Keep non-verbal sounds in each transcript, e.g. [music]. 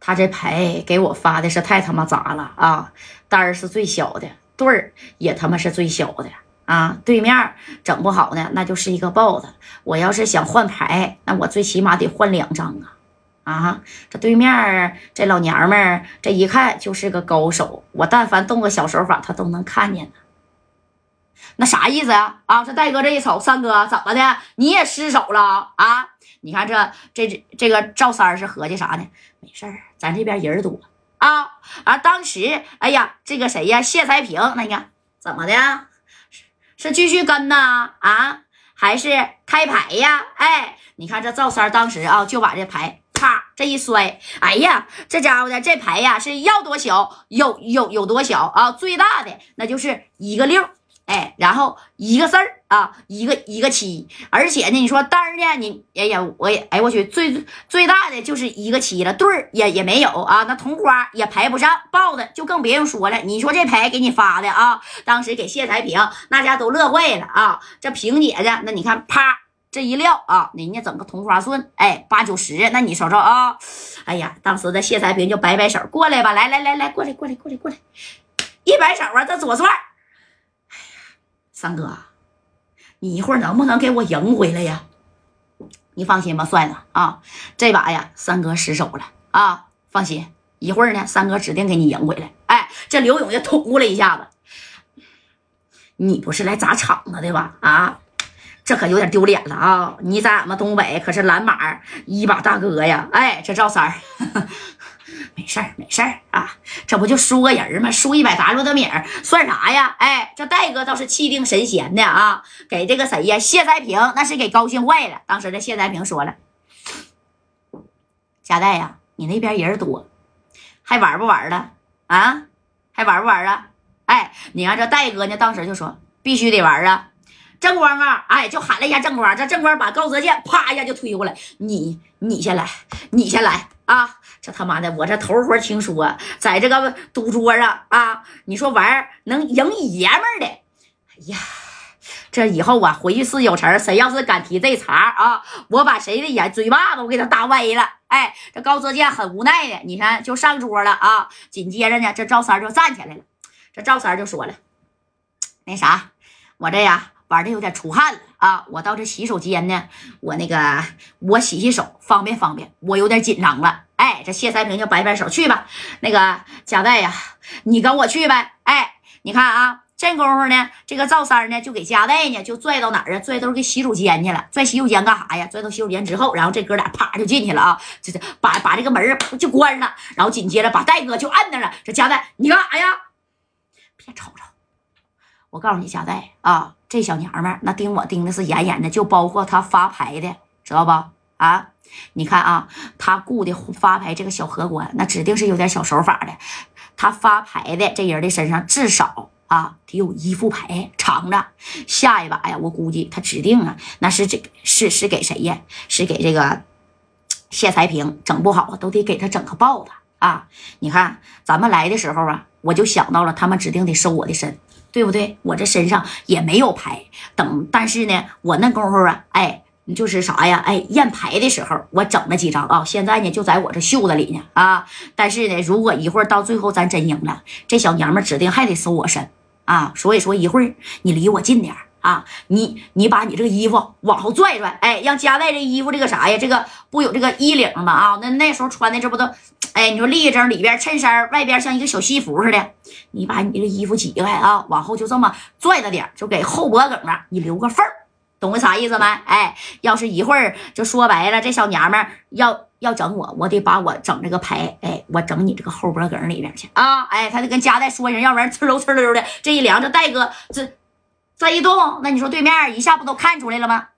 他这牌给我发的是太他妈杂了啊！单儿是最小的，对儿也他妈是最小的啊！对面整不好呢，那就是一个豹子。我要是想换牌，那我最起码得换两张啊！啊，这对面这老娘们儿，这一看就是个高手。我但凡动个小手法，他都能看见呢。那啥意思呀？啊，这戴哥这一瞅，三哥怎么的？你也失手了啊？你看这这这这个赵三是合计啥呢？没事儿，咱这边人多啊啊！当时，哎呀，这个谁呀？谢才平，那你看怎么的？是继续跟呢？啊，还是开牌呀？哎，你看这赵三当时啊，就把这牌啪这一摔，哎呀，这家伙的这牌呀是要多小有有有多小啊？最大的那就是一个六。哎，然后一个字儿啊，一个一个七，而且呢，你说单儿呢，你哎呀，我也哎我去，最最大的就是一个七了，对儿也也没有啊，那同花也排不上，豹子就更别用说了。你说这牌给你发的啊，当时给谢才平那家都乐坏了啊，这平姐的那你看啪这一撂啊，人家整个同花顺，哎八九十，那你瞅瞅啊，哎呀，当时的谢才平就摆摆手过来吧，来来来来过来过来过来过来，一摆手啊，这左转。三哥，你一会儿能不能给我赢回来呀？你放心吧，帅子啊，这把呀，三哥失手了啊，放心，一会儿呢，三哥指定给你赢回来。哎，这刘勇就捅咕了一下子，你不是来砸场子的吧？啊，这可有点丢脸了啊！你在俺们东北可是蓝马一把大哥呀！哎，这赵三儿。没事儿，没事儿啊，这不就输个人吗？输一百 W 的米儿算啥呀？哎，这戴哥倒是气定神闲的啊，给这个谁呀？谢才平那是给高兴坏了。当时这谢才平说了：“贾代呀，你那边人多，还玩不玩了啊？还玩不玩啊？哎，你看这戴哥呢，当时就说必须得玩啊。正光啊，哎，就喊了一下正光，这正光把高泽健啪一下就推过来，你你先来，你先来啊。”这他妈的，我这头回听说，在这个赌桌上啊，你说玩能赢爷们儿的，哎呀，这以后啊，回去是有成，谁要是敢提这茬啊，我把谁的眼嘴巴子我给他打歪了。哎，这高泽健很无奈的，你看就上桌了啊。紧接着呢，这赵三就站起来了，这赵三就说了，那啥，我这呀玩的有点出汗了啊，我到这洗手间呢，我那个我洗洗手方便方便，我有点紧张了。哎，这谢三平就摆摆手，去吧。那个贾代呀，你跟我去呗。哎，你看啊，这功夫呢，这个赵三呢就给贾代呢就拽到哪儿啊？拽到给洗手间去了。拽洗手间干啥呀？拽到洗手间之后，然后这哥俩啪就进去了啊，这这把把这个门就关上了，然后紧接着把戴哥就摁那了。这贾代，你干啥呀？别吵吵！我告诉你，贾代啊，这小娘们那盯我盯的是严严的，就包括他发牌的，知道不？啊！你看啊，他雇的发牌这个小荷官，那指定是有点小手法的。他发牌的这人的身上至少啊得有一副牌藏着。下一把呀，我估计他指定啊，那是这是是给谁呀？是给这个谢才平，整不好都得给他整个豹子啊！你看咱们来的时候啊，我就想到了，他们指定得收我的身，对不对？我这身上也没有牌，等但是呢，我那功夫啊，哎。就是啥呀？哎，验牌的时候我整了几张啊，现在呢就在我这袖子里呢啊。但是呢，如果一会儿到最后咱真赢了，这小娘们指定还得搜我身啊。所以说一会儿你离我近点啊，你你把你这个衣服往后拽拽，哎，让夹带这衣服这个啥呀？这个不有这个衣领吗？啊，那那时候穿的这不都，[tsk] 哎，你说立正里边衬衫，外边像一个小西服似的，你把你这衣服挤开啊，往后就这么拽着点，就给后脖梗啊，你留个缝。懂个啥意思没？哎，要是一会儿就说白了，这小娘们要要整我，我得把我整这个牌，哎，我整你这个后脖梗里边去啊！哎，他得跟夹带说一声，要不然呲溜呲溜的，这一凉，这戴哥这这一动，那你说对面一下不都看出来了吗？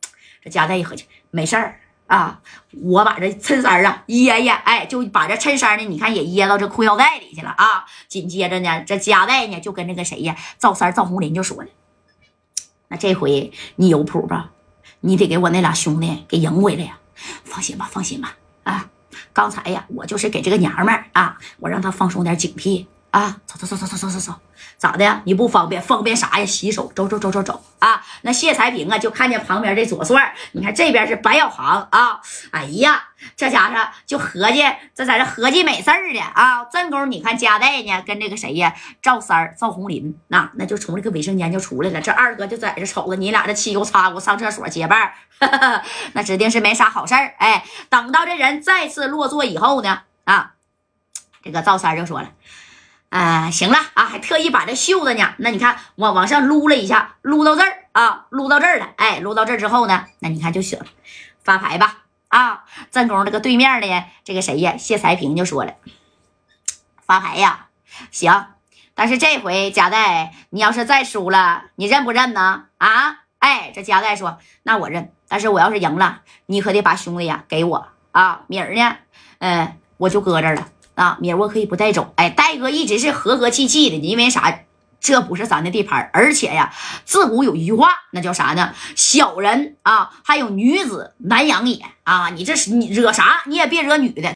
这夹带一合计，没事儿啊，我把这衬衫啊掖掖，哎，就把这衬衫呢，你看也掖到这裤腰带里去了啊。紧接着呢，这夹带呢就跟那个谁呀，赵三赵红林就说了。那这回你有谱吧？你得给我那俩兄弟给赢回来呀！放心吧，放心吧。啊，刚才呀，我就是给这个娘们儿啊，我让她放松点警惕啊，走走走走走走走走，咋的呀？你不方便？方便啥呀？洗手，走走走走走啊！那谢才平啊，就看见旁边这左帅，你看这边是白小航啊，哎呀，这家伙就合计，这在这合计美事儿呢啊！正宫，你看佳代呢，跟这个谁呀，赵三、赵红林，那那就从这个卫生间就出来了。这二哥就在这瞅着你俩这沏油擦锅上厕所结伴 [laughs] 那指定是没啥好事儿。哎，等到这人再次落座以后呢，啊，这个赵三就说了。啊，行了啊，还特意把这袖子呢，那你看往往上撸了一下，撸到这儿啊，撸到这儿了，哎，撸到这儿之后呢，那你看就行了，发牌吧啊！正宫这个对面的这个谁呀，谢才平就说了，发牌呀，行，但是这回贾代，你要是再输了，你认不认呢？啊，哎，这贾代说，那我认，但是我要是赢了，你可得把兄弟呀给我啊，米儿呢，嗯，我就搁这儿了。啊，米我可以不带走。哎，戴哥一直是和和气气的，因为啥？这不是咱的地盘，而且呀，自古有一句话，那叫啥呢？小人啊，还有女子难养也啊！你这是你惹啥？你也别惹女的。